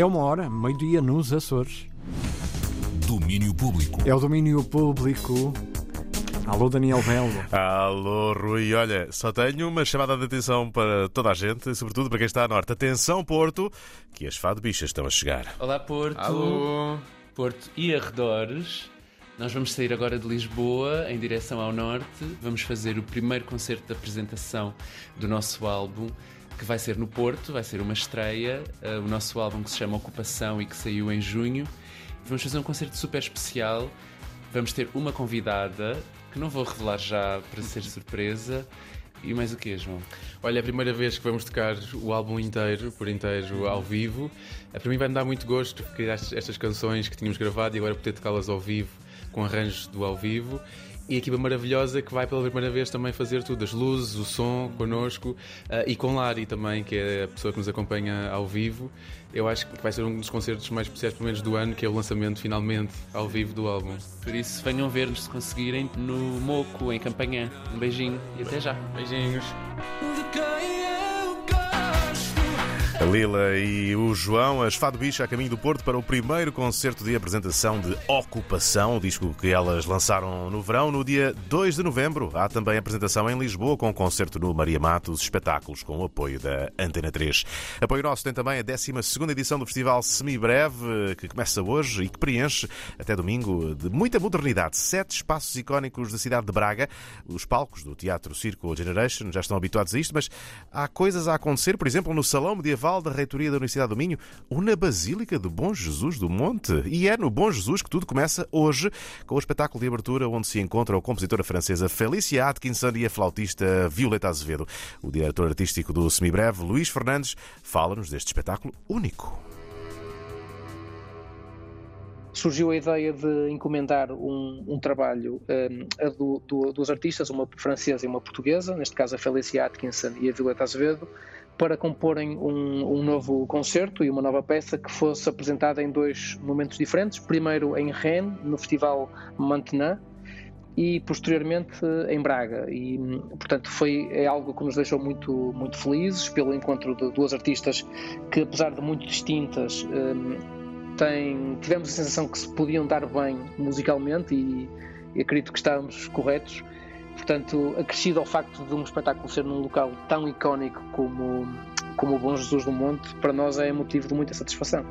É uma hora, meio-dia nos Açores. Domínio público. É o domínio público. Alô, Daniel Belo. Alô, Rui. Olha, só tenho uma chamada de atenção para toda a gente, sobretudo para quem está a norte. Atenção, Porto, que as fado bichas estão a chegar. Olá, Porto. Alô. Porto e arredores. Nós vamos sair agora de Lisboa em direção ao norte. Vamos fazer o primeiro concerto de apresentação do nosso álbum, que vai ser no Porto, vai ser uma estreia. Uh, o nosso álbum que se chama Ocupação e que saiu em junho. Vamos fazer um concerto super especial. Vamos ter uma convidada, que não vou revelar já para ser surpresa. E mais o quê, João? Olha, é a primeira vez que vamos tocar o álbum inteiro, por inteiro, ao vivo. Eh, Para mim vai me dar muito gosto, porque estas estas canções que tínhamos gravado e agora poder tocá-las ao vivo, com arranjos do ao vivo. E a equipa maravilhosa que vai pela primeira vez também fazer tudo, as luzes, o som, connosco eh, e com Lari também, que é a pessoa que nos acompanha ao vivo. Eu acho que vai ser um dos concertos mais especiais, pelo menos do ano, que é o lançamento finalmente ao vivo do álbum. Por isso, venham ver-nos se conseguirem no Moco, em Campanhã. Um beijinho e até já. Beijinhos! A Lila e o João, as Fado Bicha a caminho do Porto para o primeiro concerto de apresentação de Ocupação, o disco que elas lançaram no verão. No dia 2 de novembro há também apresentação em Lisboa com concerto no Maria Matos, espetáculos com o apoio da Antena 3. Apoio nosso tem também a 12 edição do Festival Semibreve, que começa hoje e que preenche até domingo de muita modernidade. Sete espaços icónicos da cidade de Braga. Os palcos do Teatro Circo Generation já estão habituados a isto, mas há coisas a acontecer, por exemplo, no Salão Medieval da Reitoria da Universidade do Minho ou na Basílica de Bom Jesus do Monte. E é no Bom Jesus que tudo começa hoje, com o espetáculo de abertura onde se encontra a compositora francesa Felicia Atkinson e a flautista Violeta Azevedo. O diretor artístico do Semibreve, Luís Fernandes, fala-nos deste espetáculo único. surgiu a ideia de encomendar um, um trabalho um, do, do, duas artistas, uma francesa e uma portuguesa, neste caso a Felicia Atkinson e a Violeta Azevedo, para comporem um, um, novo concerto e uma nova peça que fosse apresentada em dois momentos diferentes. Primeiro em Rennes, no Festival Maintenant, e posteriormente em Braga. E, portanto, foi é algo que nos deixou muito, muito felizes pelo encontro de duas artistas que, apesar de muito distintas, um, tem, tivemos a sensação que se podiam dar bem musicalmente e, e acredito que estávamos corretos. Portanto, acrescido ao facto de um espetáculo ser num local tão icónico como, como o Bom Jesus do Monte, para nós é motivo de muita satisfação.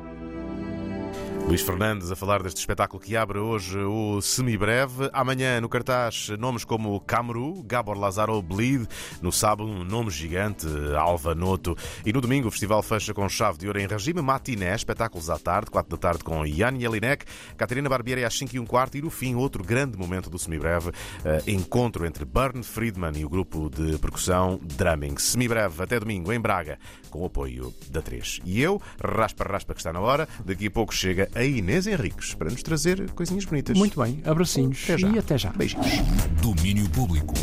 Luís Fernandes a falar deste espetáculo que abre hoje o Semibreve. Amanhã no cartaz nomes como Camru, Gabor Lazaro Bleed. No sábado um nome gigante, Alva Noto. E no domingo o festival fecha com chave de ouro em regime matiné, espetáculos à tarde, 4 da tarde com Ian Jelinek, Catarina Barbieri às 5 e um quarto e no fim outro grande momento do Semibreve, uh, encontro entre Bern Friedman e o grupo de percussão Drumming. Semibreve até domingo em Braga, com o apoio da 3. E eu, raspa raspa que está na hora, daqui a pouco chega a Inês Henriques para nos trazer coisinhas bonitas. Muito bem, abracinhos Até e até já. Beijinhos. Domínio público.